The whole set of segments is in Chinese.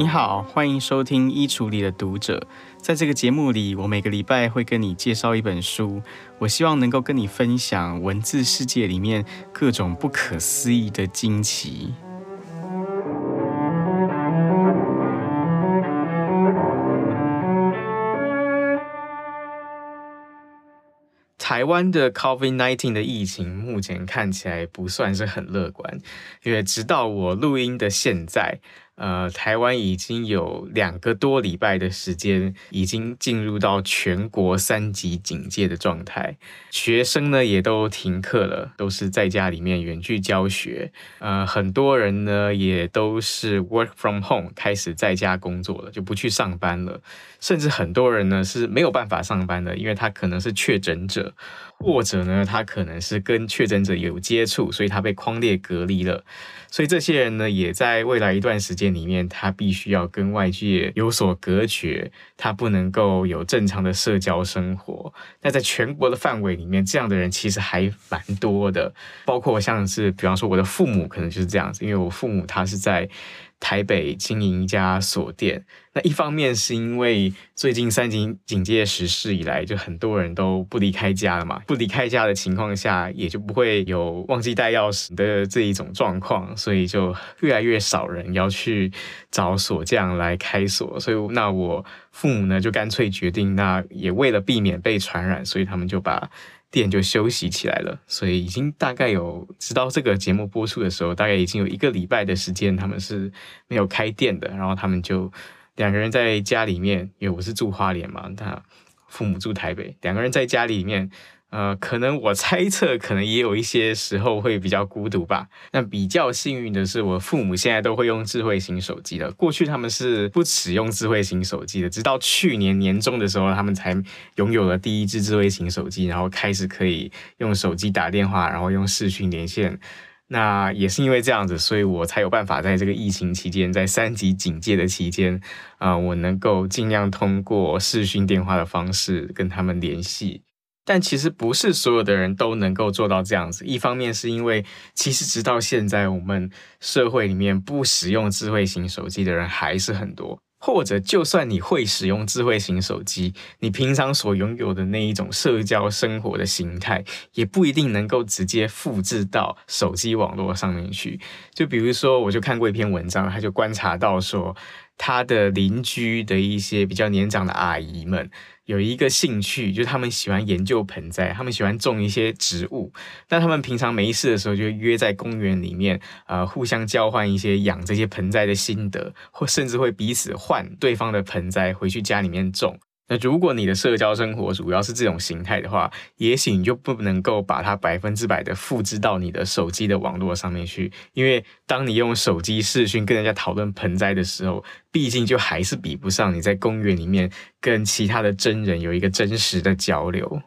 你好，欢迎收听《衣橱里的读者》。在这个节目里，我每个礼拜会跟你介绍一本书，我希望能够跟你分享文字世界里面各种不可思议的惊奇。台湾的 COVID-19 的疫情目前看起来不算是很乐观，因为直到我录音的现在。呃，台湾已经有两个多礼拜的时间，已经进入到全国三级警戒的状态。学生呢也都停课了，都是在家里面远距教学。呃，很多人呢也都是 work from home，开始在家工作了，就不去上班了。甚至很多人呢是没有办法上班的，因为他可能是确诊者，或者呢他可能是跟确诊者有接触，所以他被框列隔离了。所以这些人呢，也在未来一段时间里面，他必须要跟外界有所隔绝，他不能够有正常的社交生活。那在全国的范围里面，这样的人其实还蛮多的，包括像是，比方说我的父母，可能就是这样子，因为我父母他是在。台北经营一家锁店，那一方面是因为最近三警警戒实施以来，就很多人都不离开家了嘛，不离开家的情况下，也就不会有忘记带钥匙的这一种状况，所以就越来越少人要去找锁匠来开锁，所以那我父母呢就干脆决定，那也为了避免被传染，所以他们就把。店就休息起来了，所以已经大概有直到这个节目播出的时候，大概已经有一个礼拜的时间，他们是没有开店的。然后他们就两个人在家里面，因为我是住花莲嘛，他父母住台北，两个人在家里面。呃，可能我猜测，可能也有一些时候会比较孤独吧。那比较幸运的是，我父母现在都会用智慧型手机了。过去他们是不使用智慧型手机的，直到去年年中的时候，他们才拥有了第一支智慧型手机，然后开始可以用手机打电话，然后用视讯连线。那也是因为这样子，所以我才有办法在这个疫情期间，在三级警戒的期间，啊、呃，我能够尽量通过视讯电话的方式跟他们联系。但其实不是所有的人都能够做到这样子。一方面是因为，其实直到现在，我们社会里面不使用智慧型手机的人还是很多。或者，就算你会使用智慧型手机，你平常所拥有的那一种社交生活的形态，也不一定能够直接复制到手机网络上面去。就比如说，我就看过一篇文章，他就观察到说，他的邻居的一些比较年长的阿姨们。有一个兴趣，就是他们喜欢研究盆栽，他们喜欢种一些植物。那他们平常没事的时候，就约在公园里面，呃，互相交换一些养这些盆栽的心得，或甚至会彼此换对方的盆栽回去家里面种。那如果你的社交生活主要是这种形态的话，也许你就不能够把它百分之百的复制到你的手机的网络上面去，因为当你用手机视讯跟人家讨论盆栽的时候，毕竟就还是比不上你在公园里面跟其他的真人有一个真实的交流。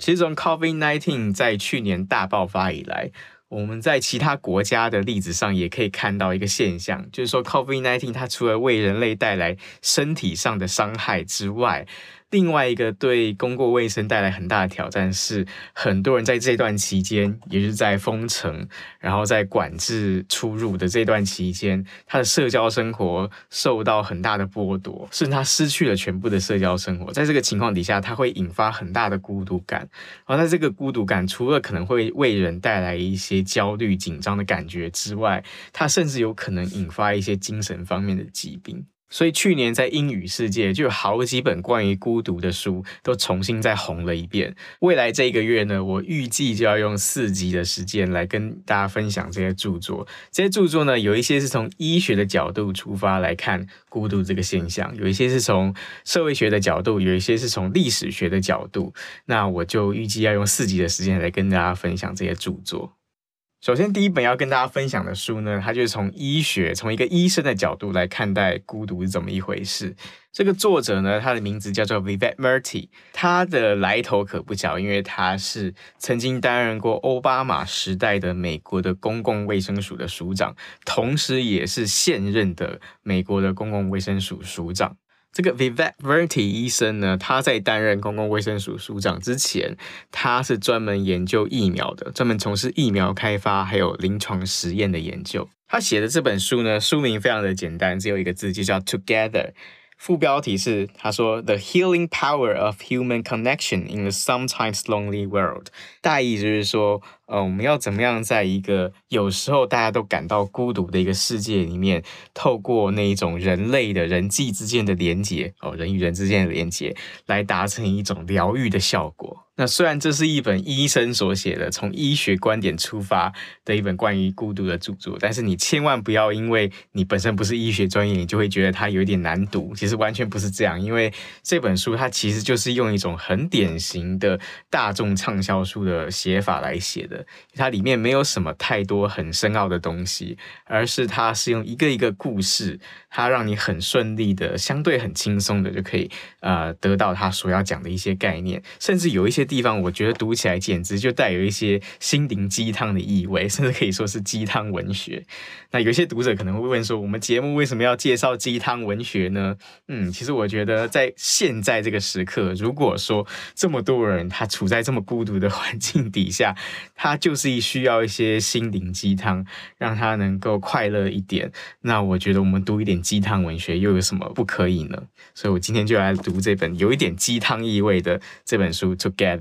其实从 COVID-19 在去年大爆发以来，我们在其他国家的例子上也可以看到一个现象，就是说，COVID-19 它除了为人类带来身体上的伤害之外，另外一个对公共卫生带来很大的挑战是，很多人在这段期间，也就是在封城，然后在管制出入的这段期间，他的社交生活受到很大的剥夺，甚至他失去了全部的社交生活。在这个情况底下，他会引发很大的孤独感，然后在这个孤独感，除了可能会为人带来一些焦虑、紧张的感觉之外，他甚至有可能引发一些精神方面的疾病。所以去年在英语世界就有好几本关于孤独的书都重新再红了一遍。未来这一个月呢，我预计就要用四集的时间来跟大家分享这些著作。这些著作呢，有一些是从医学的角度出发来看孤独这个现象，有一些是从社会学的角度，有一些是从历史学的角度。那我就预计要用四集的时间来跟大家分享这些著作。首先，第一本要跟大家分享的书呢，它就是从医学，从一个医生的角度来看待孤独是怎么一回事。这个作者呢，他的名字叫做 Vivek Murthy，他的来头可不小，因为他是曾经担任过奥巴马时代的美国的公共卫生署的署长，同时也是现任的美国的公共卫生署署长。这个 vivekverty 医生呢，他在担任公共卫生署署长之前，他是专门研究疫苗的，专门从事疫苗开发还有临床实验的研究。他写的这本书呢，书名非常的简单，只有一个字，就叫 Together。副标题是他说 The Healing Power of Human Connection in a Sometimes Lonely World。大意就是说。呃，我们要怎么样在一个有时候大家都感到孤独的一个世界里面，透过那一种人类的人际之间的连接，哦，人与人之间的连接，来达成一种疗愈的效果。那虽然这是一本医生所写的，从医学观点出发的一本关于孤独的著作，但是你千万不要因为你本身不是医学专业，你就会觉得它有点难读。其实完全不是这样，因为这本书它其实就是用一种很典型的大众畅销书的写法来写的。它里面没有什么太多很深奥的东西，而是它是用一个一个故事，它让你很顺利的、相对很轻松的就可以呃得到它所要讲的一些概念，甚至有一些地方我觉得读起来简直就带有一些心灵鸡汤的意味，甚至可以说是鸡汤文学。那有些读者可能会问说，我们节目为什么要介绍鸡汤文学呢？嗯，其实我觉得在现在这个时刻，如果说这么多人他处在这么孤独的环境底下，他就是需要一些心灵鸡汤，让他能够快乐一点。那我觉得我们读一点鸡汤文学又有什么不可以呢？所以我今天就来读这本有一点鸡汤意味的这本书《Together》。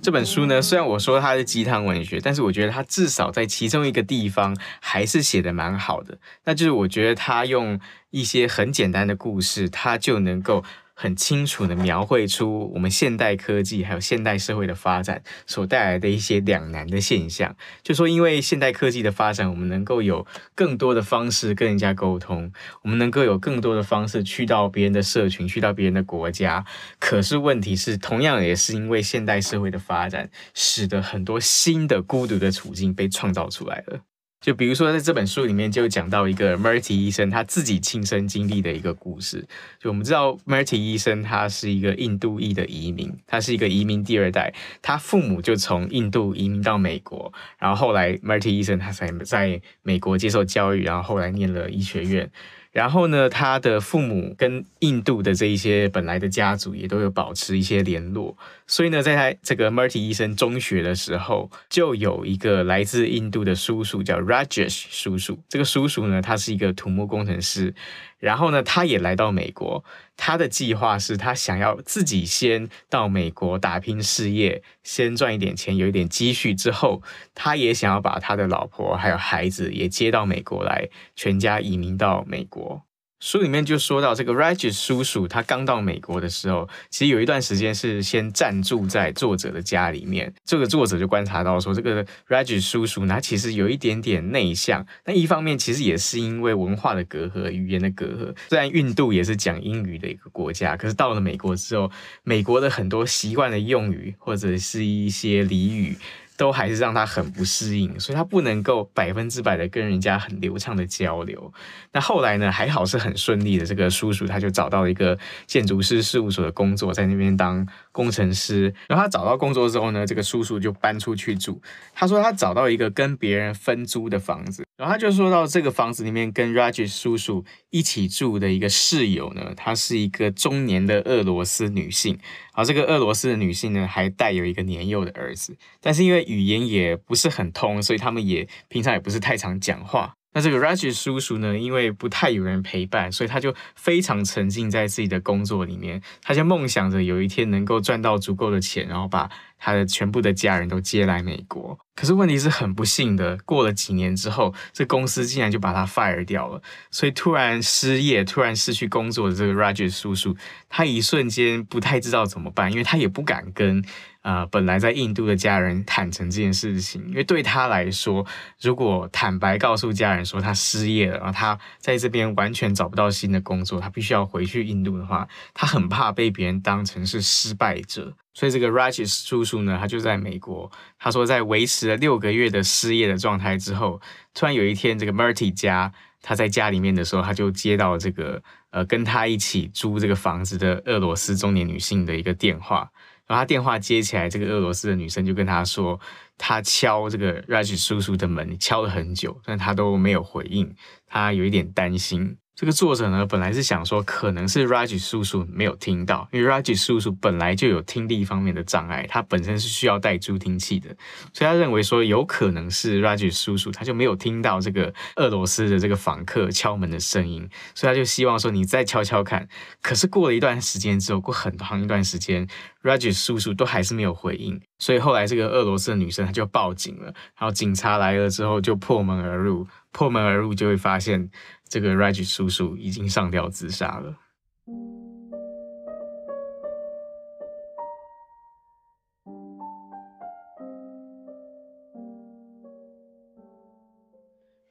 这本书呢，虽然我说它是鸡汤文学，但是我觉得它至少在其中一个地方还是写的蛮好的。那就是我觉得他用。一些很简单的故事，它就能够很清楚的描绘出我们现代科技还有现代社会的发展所带来的一些两难的现象。就说因为现代科技的发展，我们能够有更多的方式跟人家沟通，我们能够有更多的方式去到别人的社群，去到别人的国家。可是问题是，同样也是因为现代社会的发展，使得很多新的孤独的处境被创造出来了。就比如说，在这本书里面就讲到一个 Murthy 医生他自己亲身经历的一个故事。就我们知道，Murthy 医生他是一个印度裔的移民，他是一个移民第二代，他父母就从印度移民到美国，然后后来 Murthy 医生他才在美国接受教育，然后后来念了医学院。然后呢，他的父母跟印度的这一些本来的家族也都有保持一些联络，所以呢，在他这个 Marty 医生中学的时候，就有一个来自印度的叔叔叫 Rajesh 叔叔。这个叔叔呢，他是一个土木工程师。然后呢，他也来到美国。他的计划是他想要自己先到美国打拼事业，先赚一点钱，有一点积蓄之后，他也想要把他的老婆还有孩子也接到美国来，全家移民到美国。书里面就说到，这个 Rajesh 叔叔他刚到美国的时候，其实有一段时间是先暂住在作者的家里面。这个作者就观察到说，这个 Rajesh 叔叔呢，他其实有一点点内向。那一方面其实也是因为文化的隔阂、语言的隔阂。虽然印度也是讲英语的一个国家，可是到了美国之后，美国的很多习惯的用语或者是一些俚语。都还是让他很不适应，所以他不能够百分之百的跟人家很流畅的交流。那后来呢，还好是很顺利的，这个叔叔他就找到了一个建筑师事务所的工作，在那边当工程师。然后他找到工作之后呢，这个叔叔就搬出去住。他说他找到一个跟别人分租的房子，然后他就说到这个房子里面跟 Raj 叔叔一起住的一个室友呢，她是一个中年的俄罗斯女性。而这个俄罗斯的女性呢，还带有一个年幼的儿子，但是因为语言也不是很通，所以他们也平常也不是太常讲话。那这个 Rajesh 叔叔呢，因为不太有人陪伴，所以他就非常沉浸在自己的工作里面，他就梦想着有一天能够赚到足够的钱，然后把他的全部的家人都接来美国。可是问题是很不幸的，过了几年之后，这公司竟然就把他 fire 掉了，所以突然失业、突然失去工作的这个 Rajesh 叔叔，他一瞬间不太知道怎么办，因为他也不敢跟。呃，本来在印度的家人坦诚这件事情，因为对他来说，如果坦白告诉家人说他失业了，然后他在这边完全找不到新的工作，他必须要回去印度的话，他很怕被别人当成是失败者。所以这个 Rajesh 叔叔呢，他就在美国，他说在维持了六个月的失业的状态之后，突然有一天，这个 Murty 家他在家里面的时候，他就接到这个呃跟他一起租这个房子的俄罗斯中年女性的一个电话。然后他电话接起来，这个俄罗斯的女生就跟他说，他敲这个 Raj 叔叔的门敲了很久，但他都没有回应，他有一点担心。这个作者呢，本来是想说，可能是 Raj 叔叔没有听到，因为 Raj 叔叔本来就有听力方面的障碍，他本身是需要带助听器的，所以他认为说，有可能是 Raj 叔叔他就没有听到这个俄罗斯的这个访客敲门的声音，所以他就希望说，你再敲敲看。可是过了一段时间之后，过很长一段时间，Raj 叔叔都还是没有回应，所以后来这个俄罗斯的女生她就报警了，然后警察来了之后就破门而入，破门而入就会发现。这个 Raj 叔叔已经上吊自杀了。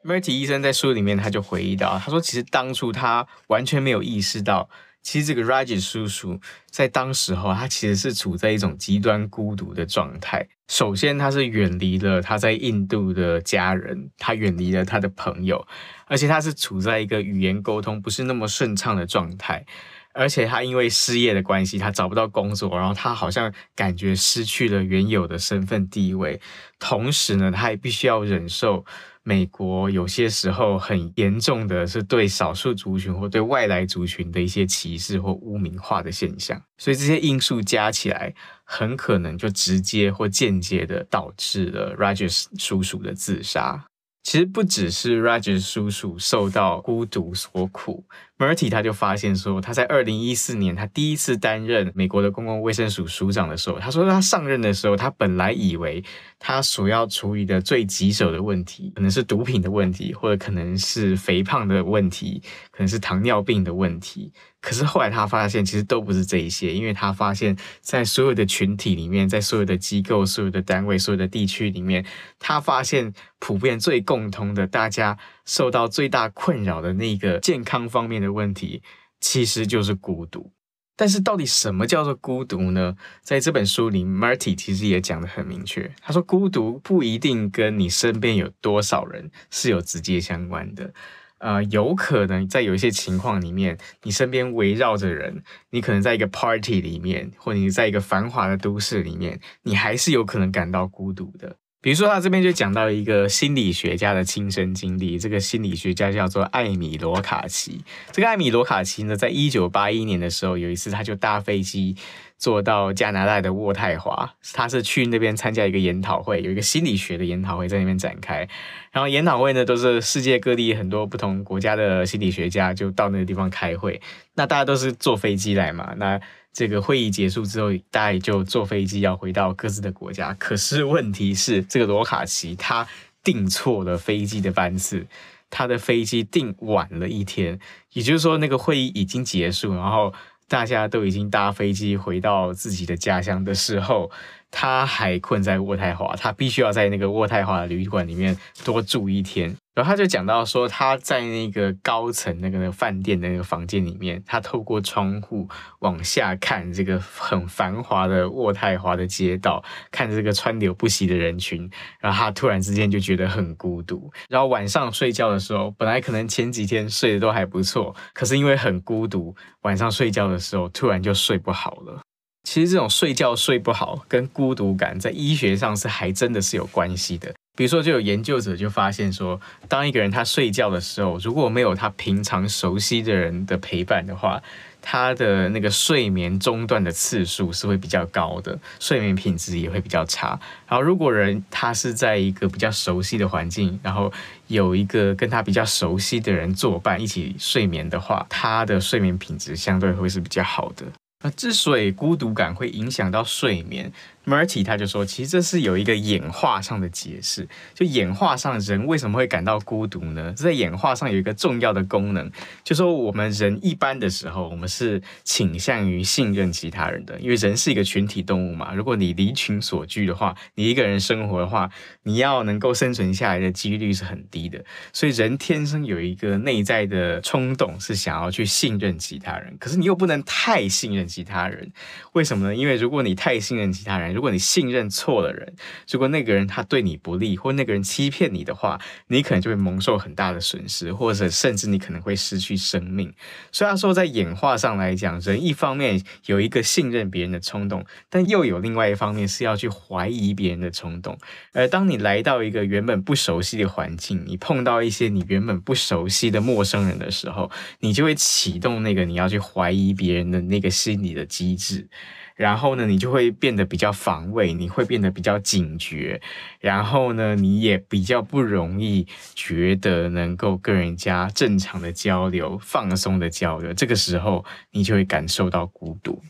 Marty 医生在书里面他就回忆到，他说其实当初他完全没有意识到。其实这个 Raj 叔叔在当时候，他其实是处在一种极端孤独的状态。首先，他是远离了他在印度的家人，他远离了他的朋友，而且他是处在一个语言沟通不是那么顺畅的状态。而且他因为失业的关系，他找不到工作，然后他好像感觉失去了原有的身份地位。同时呢，他也必须要忍受。美国有些时候很严重的是对少数族群或对外来族群的一些歧视或污名化的现象，所以这些因素加起来，很可能就直接或间接的导致了 Raj 叔叔的自杀。其实不只是 Raj 叔叔受到孤独所苦，Murty 他就发现说，他在二零一四年他第一次担任美国的公共卫生署署长的时候，他说他上任的时候，他本来以为他所要处理的最棘手的问题，可能是毒品的问题，或者可能是肥胖的问题，可能是糖尿病的问题。可是后来他发现，其实都不是这一些，因为他发现，在所有的群体里面，在所有的机构、所有的单位、所有的地区里面，他发现普遍最共通的，大家受到最大困扰的那个健康方面的问题，其实就是孤独。但是到底什么叫做孤独呢？在这本书里，Marty 其实也讲得很明确，他说孤独不一定跟你身边有多少人是有直接相关的。呃，有可能在有一些情况里面，你身边围绕着人，你可能在一个 party 里面，或你在一个繁华的都市里面，你还是有可能感到孤独的。比如说，他这边就讲到一个心理学家的亲身经历，这个心理学家叫做艾米罗卡奇。这个艾米罗卡奇呢，在一九八一年的时候，有一次他就搭飞机。坐到加拿大的渥太华，他是去那边参加一个研讨会，有一个心理学的研讨会在那边展开。然后研讨会呢，都是世界各地很多不同国家的心理学家就到那个地方开会。那大家都是坐飞机来嘛，那这个会议结束之后，大家就坐飞机要回到各自的国家。可是问题是，这个罗卡奇他订错了飞机的班次，他的飞机订晚了一天，也就是说那个会议已经结束，然后。大家都已经搭飞机回到自己的家乡的时候，他还困在渥太华，他必须要在那个渥太华的旅馆里面多住一天。然后他就讲到说，他在那个高层那个那个饭店的那个房间里面，他透过窗户往下看这个很繁华的渥太华的街道，看这个川流不息的人群，然后他突然之间就觉得很孤独。然后晚上睡觉的时候，本来可能前几天睡得都还不错，可是因为很孤独，晚上睡觉的时候突然就睡不好了。其实这种睡觉睡不好跟孤独感在医学上是还真的是有关系的。比如说，就有研究者就发现说，当一个人他睡觉的时候，如果没有他平常熟悉的人的陪伴的话，他的那个睡眠中断的次数是会比较高的，睡眠品质也会比较差。然后，如果人他是在一个比较熟悉的环境，然后有一个跟他比较熟悉的人作伴一起睡眠的话，他的睡眠品质相对会是比较好的。那之所以孤独感会影响到睡眠，Murty 他就说，其实这是有一个演化上的解释。就演化上，人为什么会感到孤独呢？在演化上有一个重要的功能，就说我们人一般的时候，我们是倾向于信任其他人的，因为人是一个群体动物嘛。如果你离群索居的话，你一个人生活的话，你要能够生存下来的几率是很低的。所以人天生有一个内在的冲动，是想要去信任其他人。可是你又不能太信任其他人，为什么呢？因为如果你太信任其他人，如果你信任错了人，如果那个人他对你不利，或那个人欺骗你的话，你可能就会蒙受很大的损失，或者甚至你可能会失去生命。虽然说，在演化上来讲，人一方面有一个信任别人的冲动，但又有另外一方面是要去怀疑别人的冲动。而当你来到一个原本不熟悉的环境，你碰到一些你原本不熟悉的陌生人的时候，你就会启动那个你要去怀疑别人的那个心理的机制。然后呢，你就会变得比较防卫，你会变得比较警觉，然后呢，你也比较不容易觉得能够跟人家正常的交流、放松的交流。这个时候，你就会感受到孤独。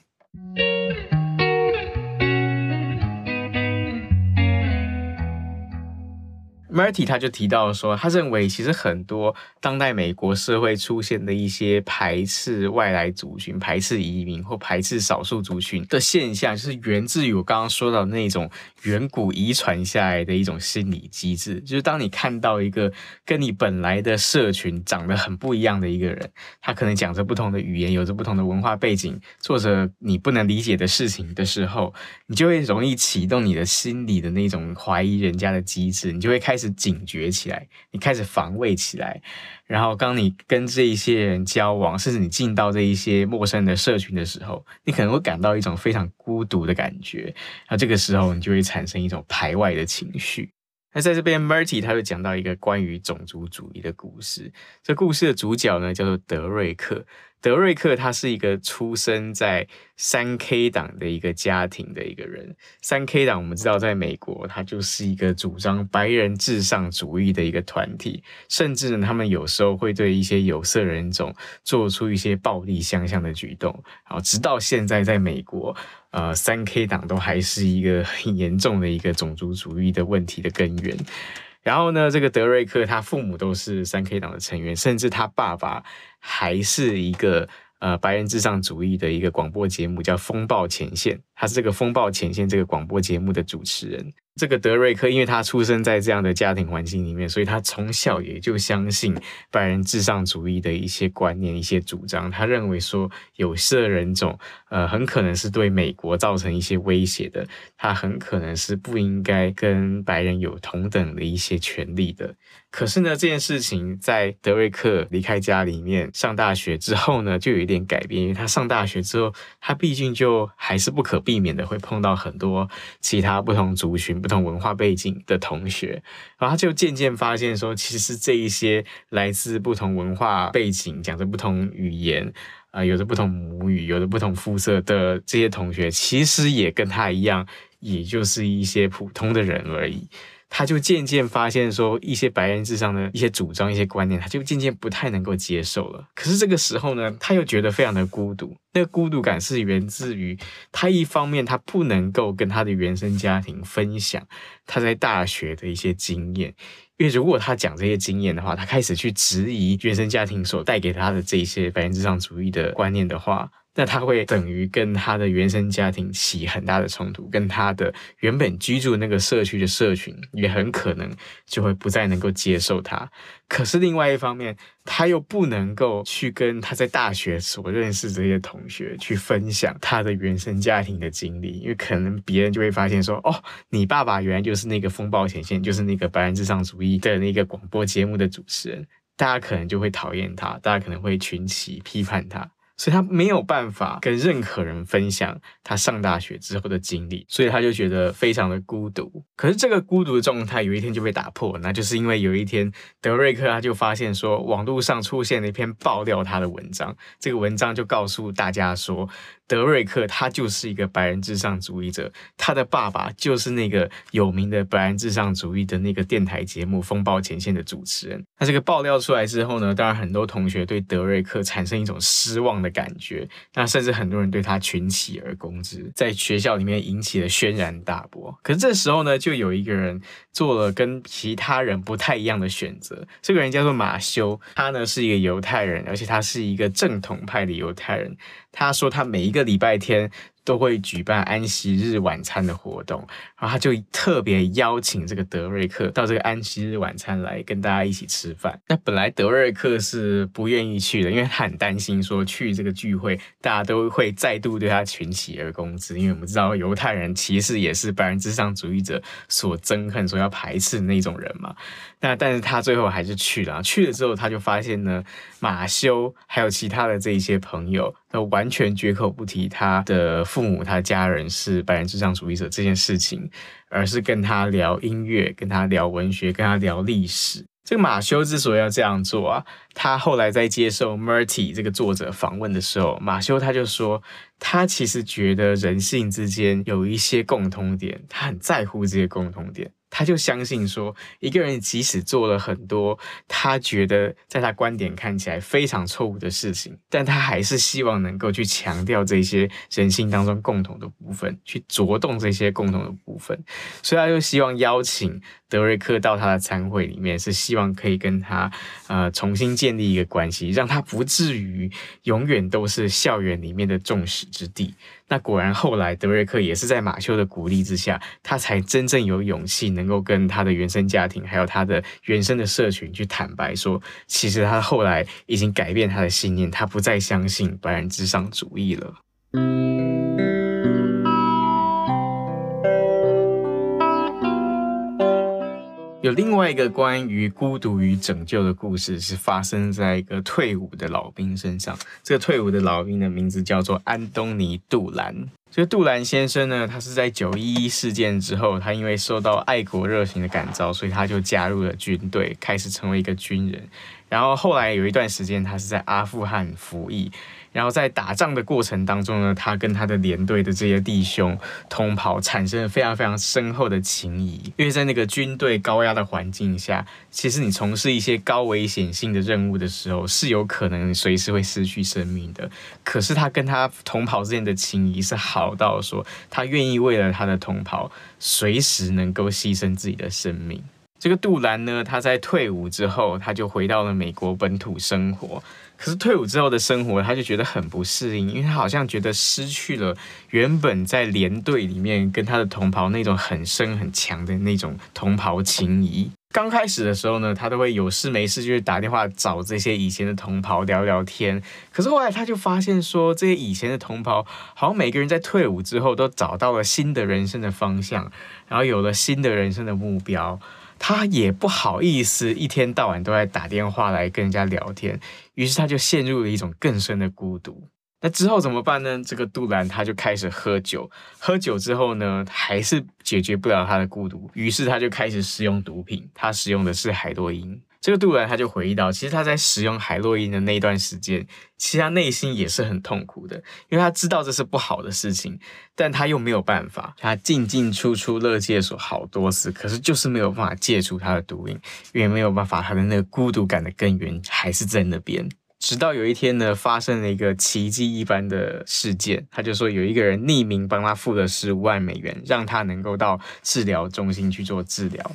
Marty 他就提到说，他认为其实很多当代美国社会出现的一些排斥外来族群、排斥移民或排斥少数族群的现象，就是源自于我刚刚说到那种远古遗传下来的一种心理机制。就是当你看到一个跟你本来的社群长得很不一样的一个人，他可能讲着不同的语言，有着不同的文化背景，做着你不能理解的事情的时候，你就会容易启动你的心理的那种怀疑人家的机制，你就会开始警觉起来，你开始防卫起来，然后当你跟这一些人交往，甚至你进到这一些陌生的社群的时候，你可能会感到一种非常孤独的感觉，那这个时候你就会产生一种排外的情绪。那在这边，Murty 他就讲到一个关于种族主义的故事，这故事的主角呢叫做德瑞克。德瑞克他是一个出生在三 K 党的一个家庭的一个人。三 K 党我们知道，在美国，他就是一个主张白人至上主义的一个团体，甚至呢，他们有时候会对一些有色人种做出一些暴力相向的举动。然后直到现在，在美国，呃，三 K 党都还是一个很严重的一个种族主义的问题的根源。然后呢，这个德瑞克他父母都是三 K 党的成员，甚至他爸爸还是一个呃白人至上主义的一个广播节目，叫《风暴前线》，他是这个《风暴前线》这个广播节目的主持人。这个德瑞克，因为他出生在这样的家庭环境里面，所以他从小也就相信白人至上主义的一些观念、一些主张。他认为说，有色人种，呃，很可能是对美国造成一些威胁的。他很可能是不应该跟白人有同等的一些权利的。可是呢，这件事情在德瑞克离开家里面上大学之后呢，就有一点改变。因为他上大学之后，他毕竟就还是不可避免的会碰到很多其他不同族群。不同文化背景的同学，然后他就渐渐发现说，其实这一些来自不同文化背景、讲着不同语言、啊、有着不同母语、有着不同肤色的这些同学，其实也跟他一样，也就是一些普通的人而已。他就渐渐发现说，一些白人至上的一些主张、一些观念，他就渐渐不太能够接受了。可是这个时候呢，他又觉得非常的孤独。那个孤独感是源自于他一方面他不能够跟他的原生家庭分享他在大学的一些经验，因为如果他讲这些经验的话，他开始去质疑原生家庭所带给他的这些白人至上主义的观念的话。那他会等于跟他的原生家庭起很大的冲突，跟他的原本居住那个社区的社群也很可能就会不再能够接受他。可是另外一方面，他又不能够去跟他在大学所认识这些同学去分享他的原生家庭的经历，因为可能别人就会发现说，哦，你爸爸原来就是那个风暴前线，就是那个白人至上主义的那个广播节目的主持人，大家可能就会讨厌他，大家可能会群起批判他。所以他没有办法跟任何人分享他上大学之后的经历，所以他就觉得非常的孤独。可是这个孤独的状态有一天就被打破，那就是因为有一天德瑞克他就发现说，网络上出现了一篇爆料他的文章，这个文章就告诉大家说，德瑞克他就是一个白人至上主义者，他的爸爸就是那个有名的白人至上主义的那个电台节目《风暴前线》的主持人。那这个爆料出来之后呢，当然很多同学对德瑞克产生一种失望的。感觉，那甚至很多人对他群起而攻之，在学校里面引起了轩然大波。可是这时候呢，就有一个人做了跟其他人不太一样的选择。这个人叫做马修，他呢是一个犹太人，而且他是一个正统派的犹太人。他说他每一个礼拜天都会举办安息日晚餐的活动，然后他就特别邀请这个德瑞克到这个安息日晚餐来跟大家一起吃饭。那本来德瑞克是不愿意去的，因为他很担心说去这个聚会，大家都会再度对他群起而攻之。因为我们知道犹太人其实也是白人至上主义者所憎恨、所要排斥的那种人嘛。那但是他最后还是去了，去了之后他就发现呢，马修还有其他的这一些朋友都完全绝口不提他的。父母他家人是白人至上主义者这件事情，而是跟他聊音乐，跟他聊文学，跟他聊历史。这个马修之所以要这样做啊，他后来在接受 Murty 这个作者访问的时候，马修他就说，他其实觉得人性之间有一些共通点，他很在乎这些共通点。他就相信说，一个人即使做了很多他觉得在他观点看起来非常错误的事情，但他还是希望能够去强调这些人性当中共同的部分，去着重这些共同的部分。所以他就希望邀请德瑞克到他的餐会里面，是希望可以跟他呃重新建立一个关系，让他不至于永远都是校园里面的众矢之的。那果然，后来德瑞克也是在马修的鼓励之下，他才真正有勇气能够跟他的原生家庭，还有他的原生的社群去坦白说，其实他后来已经改变他的信念，他不再相信白人至上主义了。有另外一个关于孤独与拯救的故事，是发生在一个退伍的老兵身上。这个退伍的老兵的名字叫做安东尼·杜兰。这个杜兰先生呢，他是在九一一事件之后，他因为受到爱国热情的感召，所以他就加入了军队，开始成为一个军人。然后后来有一段时间，他是在阿富汗服役。然后在打仗的过程当中呢，他跟他的连队的这些弟兄同袍产生了非常非常深厚的情谊。因为在那个军队高压的环境下，其实你从事一些高危险性的任务的时候，是有可能随时会失去生命的。可是他跟他同袍之间的情谊是好到说，他愿意为了他的同袍，随时能够牺牲自己的生命。这个杜兰呢，他在退伍之后，他就回到了美国本土生活。可是退伍之后的生活，他就觉得很不适应，因为他好像觉得失去了原本在连队里面跟他的同袍那种很深很强的那种同袍情谊。刚开始的时候呢，他都会有事没事就去打电话找这些以前的同袍聊聊天。可是后来他就发现说，这些以前的同袍好像每个人在退伍之后都找到了新的人生的方向，然后有了新的人生的目标。他也不好意思一天到晚都在打电话来跟人家聊天，于是他就陷入了一种更深的孤独。那之后怎么办呢？这个杜兰他就开始喝酒，喝酒之后呢，还是解决不了他的孤独，于是他就开始使用毒品，他使用的是海洛因。这个杜兰他就回忆到，其实他在使用海洛因的那一段时间，其实他内心也是很痛苦的，因为他知道这是不好的事情，但他又没有办法。他进进出出乐戒所好多次，可是就是没有办法戒除他的毒瘾，因为没有办法，他的那个孤独感的根源还是在那边。直到有一天呢，发生了一个奇迹一般的事件，他就说有一个人匿名帮他付了十五万美元，让他能够到治疗中心去做治疗。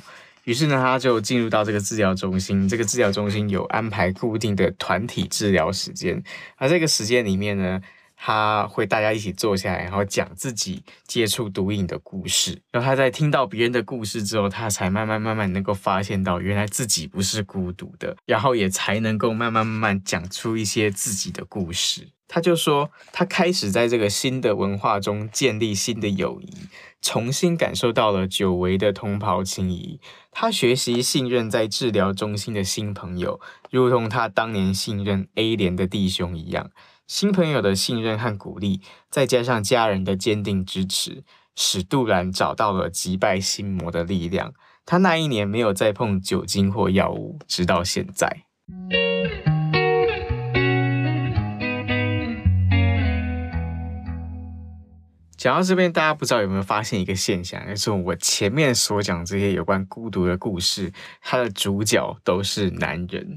于是呢，他就进入到这个治疗中心。这个治疗中心有安排固定的团体治疗时间，而这个时间里面呢，他会大家一起坐下来，然后讲自己接触毒瘾的故事。然后他在听到别人的故事之后，他才慢慢慢慢能够发现到，原来自己不是孤独的，然后也才能够慢慢慢慢讲出一些自己的故事。他就说，他开始在这个新的文化中建立新的友谊，重新感受到了久违的同袍情谊。他学习信任在治疗中心的新朋友，如同他当年信任 A 连的弟兄一样。新朋友的信任和鼓励，再加上家人的坚定支持，使杜兰找到了击败心魔的力量。他那一年没有再碰酒精或药物，直到现在。讲到这边，大家不知道有没有发现一个现象，就是我前面所讲这些有关孤独的故事，它的主角都是男人。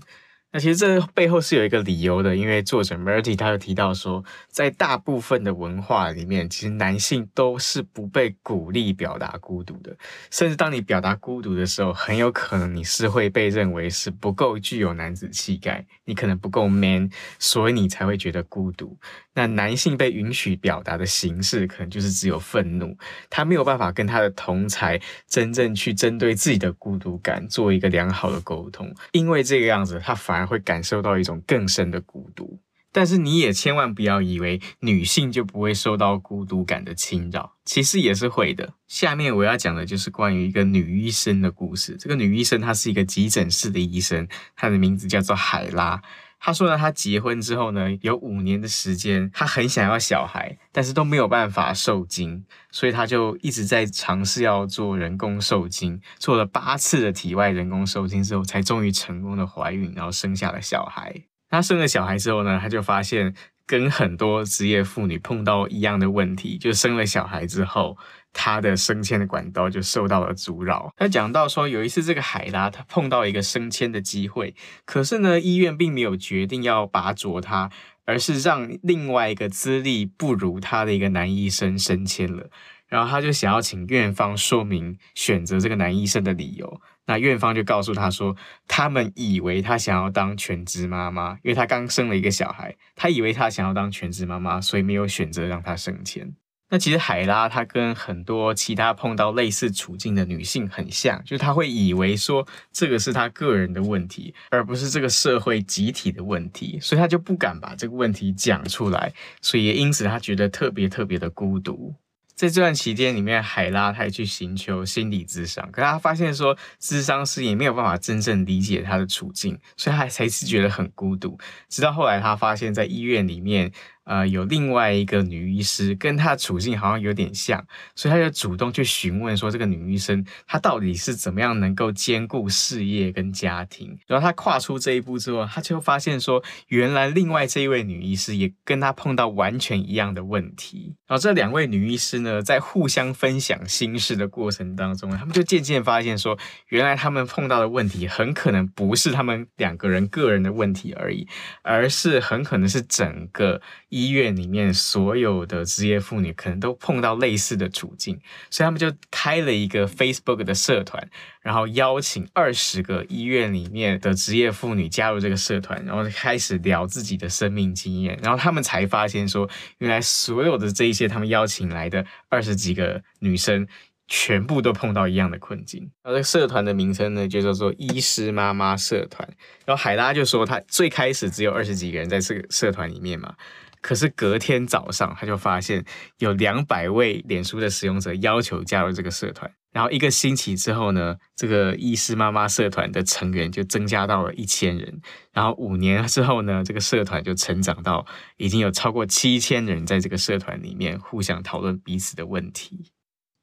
那其实这背后是有一个理由的，因为作者 Merty 他有提到说，在大部分的文化里面，其实男性都是不被鼓励表达孤独的，甚至当你表达孤独的时候，很有可能你是会被认为是不够具有男子气概，你可能不够 man，所以你才会觉得孤独。那男性被允许表达的形式，可能就是只有愤怒，他没有办法跟他的同才真正去针对自己的孤独感做一个良好的沟通，因为这个样子，他反而会感受到一种更深的孤独。但是你也千万不要以为女性就不会受到孤独感的侵扰，其实也是会的。下面我要讲的就是关于一个女医生的故事。这个女医生她是一个急诊室的医生，她的名字叫做海拉。她说呢，她结婚之后呢，有五年的时间，她很想要小孩，但是都没有办法受精，所以她就一直在尝试要做人工受精，做了八次的体外人工受精之后，才终于成功的怀孕，然后生下了小孩。她生了小孩之后呢，她就发现跟很多职业妇女碰到一样的问题，就生了小孩之后。他的升迁的管道就受到了阻扰。他讲到说，有一次这个海拉他碰到一个升迁的机会，可是呢，医院并没有决定要拔擢他，而是让另外一个资历不如他的一个男医生升迁了。然后他就想要请院方说明选择这个男医生的理由。那院方就告诉他说，他们以为他想要当全职妈妈，因为他刚生了一个小孩，他以为他想要当全职妈妈，所以没有选择让他升迁。那其实海拉她跟很多其他碰到类似处境的女性很像，就是她会以为说这个是她个人的问题，而不是这个社会集体的问题，所以她就不敢把这个问题讲出来，所以也因此她觉得特别特别的孤独。在这段期间里面，海拉她也去寻求心理咨商，可她发现说咨商师也没有办法真正理解她的处境，所以她才是觉得很孤独。直到后来，她发现在医院里面。呃，有另外一个女医师跟她的处境好像有点像，所以她就主动去询问说，这个女医生她到底是怎么样能够兼顾事业跟家庭？然后她跨出这一步之后，她就发现说，原来另外这一位女医师也跟她碰到完全一样的问题。然后这两位女医师呢，在互相分享心事的过程当中，他们就渐渐发现说，原来他们碰到的问题很可能不是他们两个人个人的问题而已，而是很可能是整个。医院里面所有的职业妇女可能都碰到类似的处境，所以他们就开了一个 Facebook 的社团，然后邀请二十个医院里面的职业妇女加入这个社团，然后开始聊自己的生命经验，然后他们才发现说，原来所有的这一些他们邀请来的二十几个女生，全部都碰到一样的困境。然后这个社团的名称呢，就叫做“医师妈妈社团”。然后海拉就说，他最开始只有二十几个人在这个社团里面嘛。可是隔天早上，他就发现有两百位脸书的使用者要求加入这个社团。然后一个星期之后呢，这个医师妈妈社团的成员就增加到了一千人。然后五年之后呢，这个社团就成长到已经有超过七千人在这个社团里面互相讨论彼此的问题。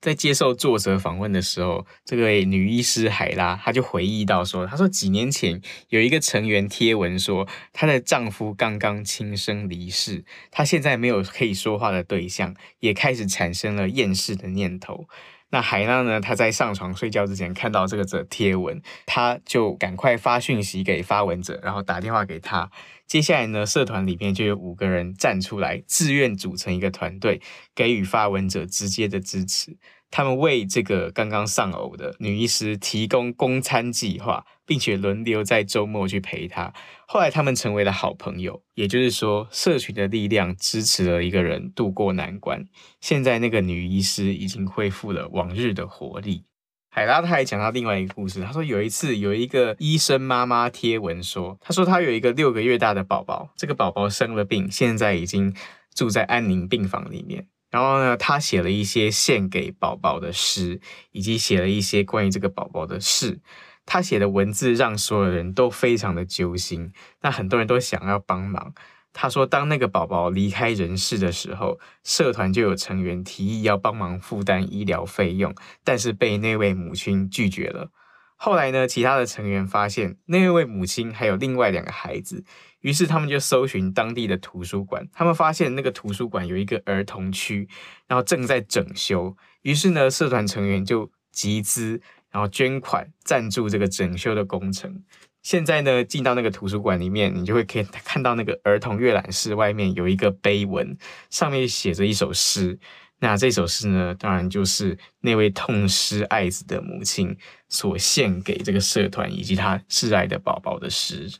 在接受作者访问的时候，这位女医师海拉，她就回忆到说：“她说几年前有一个成员贴文说，她的丈夫刚刚轻生离世，她现在没有可以说话的对象，也开始产生了厌世的念头。”那海拉呢？她在上床睡觉之前看到这个者贴文，她就赶快发讯息给发文者，然后打电话给他。接下来呢，社团里面就有五个人站出来，自愿组成一个团队，给予发文者直接的支持。他们为这个刚刚丧偶的女医师提供供餐计划，并且轮流在周末去陪她。后来他们成为了好朋友，也就是说，社群的力量支持了一个人度过难关。现在那个女医师已经恢复了往日的活力。海拉他还讲到另外一个故事，他说有一次有一个医生妈妈贴文说，他说他有一个六个月大的宝宝，这个宝宝生了病，现在已经住在安宁病房里面。然后呢，他写了一些献给宝宝的诗，以及写了一些关于这个宝宝的事。他写的文字让所有人都非常的揪心，那很多人都想要帮忙。他说，当那个宝宝离开人世的时候，社团就有成员提议要帮忙负担医疗费用，但是被那位母亲拒绝了。后来呢，其他的成员发现那位母亲还有另外两个孩子。于是他们就搜寻当地的图书馆，他们发现那个图书馆有一个儿童区，然后正在整修。于是呢，社团成员就集资，然后捐款赞助这个整修的工程。现在呢，进到那个图书馆里面，你就会可以看到那个儿童阅览室外面有一个碑文，上面写着一首诗。那这首诗呢，当然就是那位痛失爱子的母亲所献给这个社团以及他挚爱的宝宝的诗。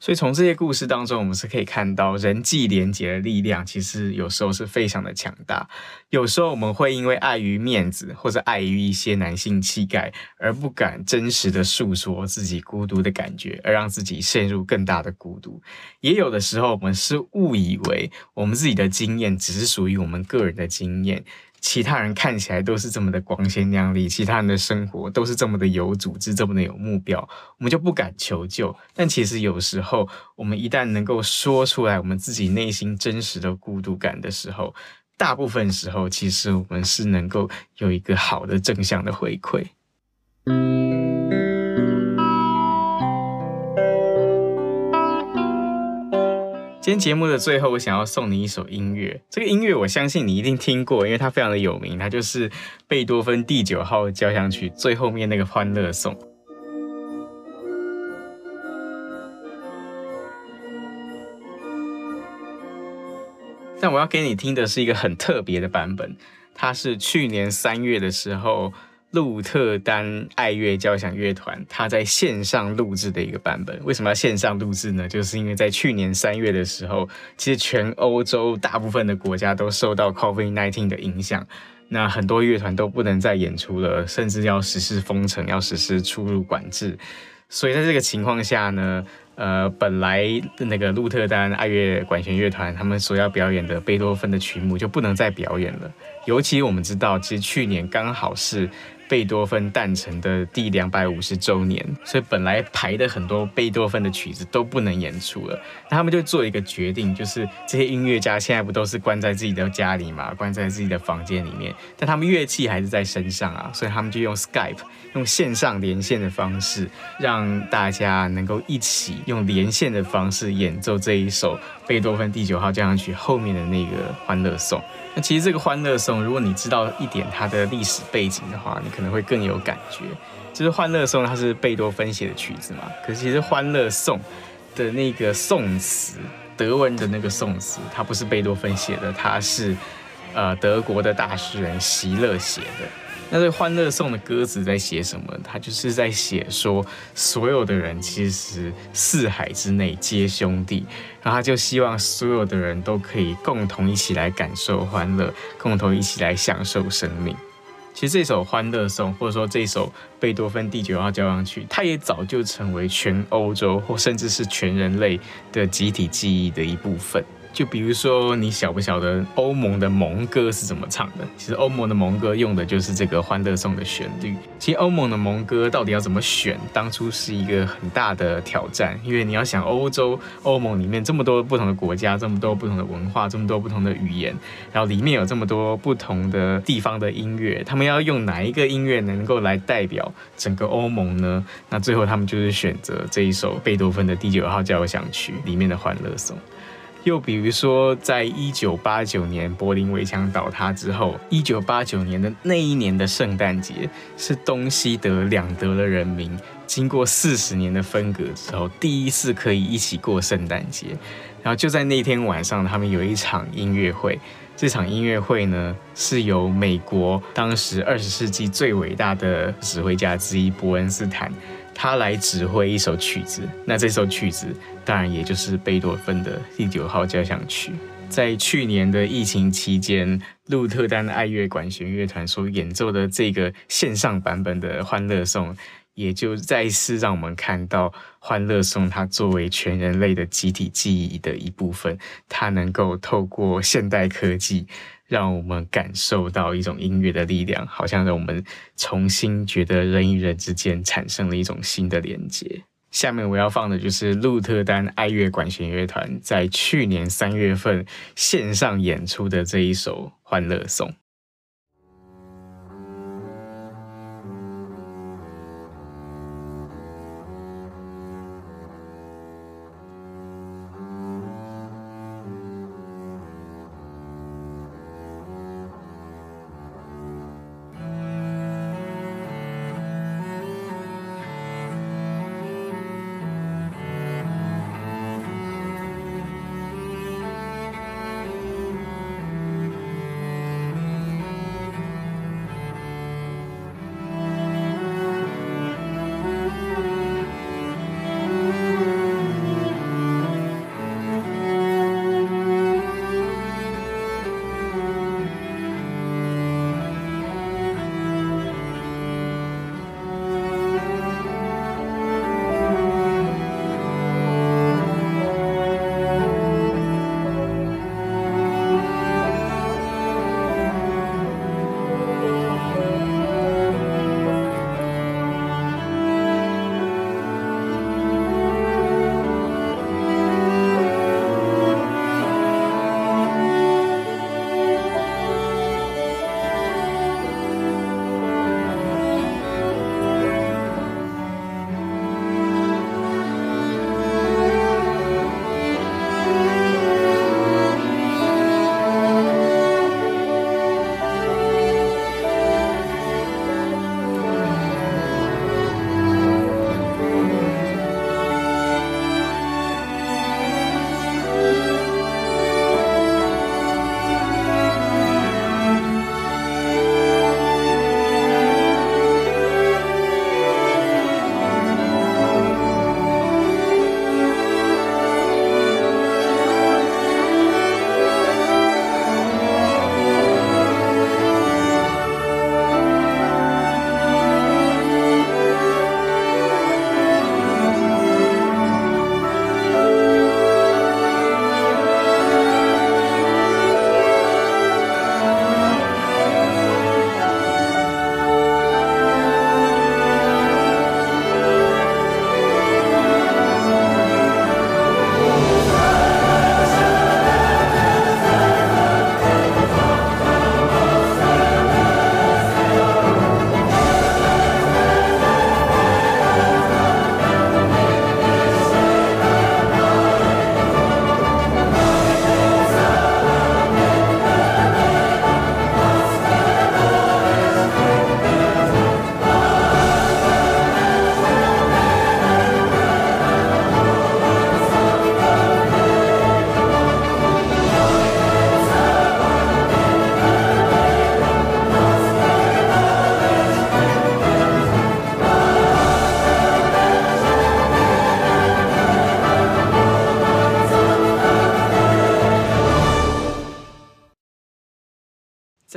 所以从这些故事当中，我们是可以看到人际连结的力量，其实有时候是非常的强大。有时候我们会因为碍于面子，或者碍于一些男性气概，而不敢真实的诉说自己孤独的感觉，而让自己陷入更大的孤独。也有的时候，我们是误以为我们自己的经验只是属于我们个人的经验。其他人看起来都是这么的光鲜亮丽，其他人的生活都是这么的有组织，这么的有目标，我们就不敢求救。但其实有时候，我们一旦能够说出来我们自己内心真实的孤独感的时候，大部分时候其实我们是能够有一个好的正向的回馈。今天节目的最后，我想要送你一首音乐。这个音乐我相信你一定听过，因为它非常的有名。它就是贝多芬第九号交响曲最后面那个欢乐颂。但我要给你听的是一个很特别的版本，它是去年三月的时候。鹿特丹爱乐交响乐团，他在线上录制的一个版本。为什么要线上录制呢？就是因为在去年三月的时候，其实全欧洲大部分的国家都受到 COVID-19 的影响，那很多乐团都不能再演出了，甚至要实施封城，要实施出入管制。所以在这个情况下呢，呃，本来那个鹿特丹爱乐管弦乐团他们所要表演的贝多芬的曲目就不能再表演了。尤其我们知道，其实去年刚好是。贝多芬诞辰的第两百五十周年，所以本来排的很多贝多芬的曲子都不能演出了。那他们就做一个决定，就是这些音乐家现在不都是关在自己的家里嘛，关在自己的房间里面，但他们乐器还是在身上啊，所以他们就用 Skype，用线上连线的方式，让大家能够一起用连线的方式演奏这一首贝多芬第九号交响曲后面的那个欢乐颂。那其实这个欢乐颂，如果你知道一点它的历史背景的话，你可能会更有感觉。就是欢乐颂它是贝多芬写的曲子嘛，可是其实欢乐颂的那个颂词，德文的那个颂词，它不是贝多芬写的，它是呃德国的大诗人席勒写的。那这《欢乐颂》的歌词在写什么？他就是在写说，所有的人其实四海之内皆兄弟，然后他就希望所有的人都可以共同一起来感受欢乐，共同一起来享受生命。其实这首《欢乐颂》，或者说这首贝多芬第九号交响曲，它也早就成为全欧洲或甚至是全人类的集体记忆的一部分。就比如说，你晓不晓得欧盟的盟歌是怎么唱的？其实欧盟的盟歌用的就是这个《欢乐颂》的旋律。其实欧盟的盟歌到底要怎么选，当初是一个很大的挑战，因为你要想欧洲欧盟里面这么多不同的国家，这么多不同的文化，这么多不同的语言，然后里面有这么多不同的地方的音乐，他们要用哪一个音乐能够来代表整个欧盟呢？那最后他们就是选择这一首贝多芬的第九号交响曲里面的《欢乐颂》。又比如说，在一九八九年柏林围墙倒塌之后，一九八九年的那一年的圣诞节，是东西德两德的人民经过四十年的分隔之后，第一次可以一起过圣诞节。然后就在那天晚上，他们有一场音乐会。这场音乐会呢，是由美国当时二十世纪最伟大的指挥家之一伯恩斯坦。他来指挥一首曲子，那这首曲子当然也就是贝多芬的第九号交响曲。在去年的疫情期间，鹿特丹爱乐管弦乐团所演奏的这个线上版本的《欢乐颂》，也就再次让我们看到《欢乐颂》它作为全人类的集体记忆的一部分，它能够透过现代科技。让我们感受到一种音乐的力量，好像让我们重新觉得人与人之间产生了一种新的连接。下面我要放的就是鹿特丹爱乐管弦乐团在去年三月份线上演出的这一首《欢乐颂》。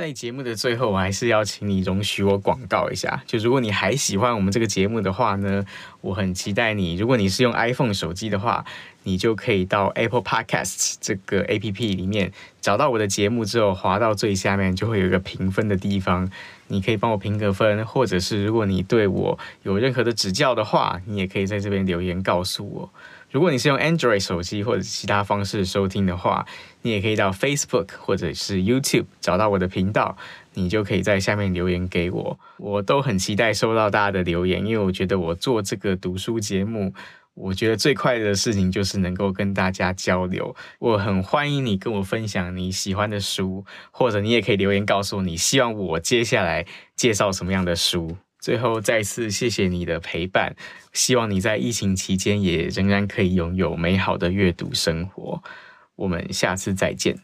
在节目的最后，我还是要请你容许我广告一下。就如果你还喜欢我们这个节目的话呢，我很期待你。如果你是用 iPhone 手机的话，你就可以到 Apple Podcasts 这个 APP 里面找到我的节目之后，滑到最下面就会有一个评分的地方，你可以帮我评个分，或者是如果你对我有任何的指教的话，你也可以在这边留言告诉我。如果你是用 Android 手机或者其他方式收听的话，你也可以到 Facebook 或者是 YouTube 找到我的频道，你就可以在下面留言给我。我都很期待收到大家的留言，因为我觉得我做这个读书节目，我觉得最快乐的事情就是能够跟大家交流。我很欢迎你跟我分享你喜欢的书，或者你也可以留言告诉我你希望我接下来介绍什么样的书。最后再次谢谢你的陪伴希望你在疫情期间也仍然可以拥有美好的阅读生活。我们下次再见。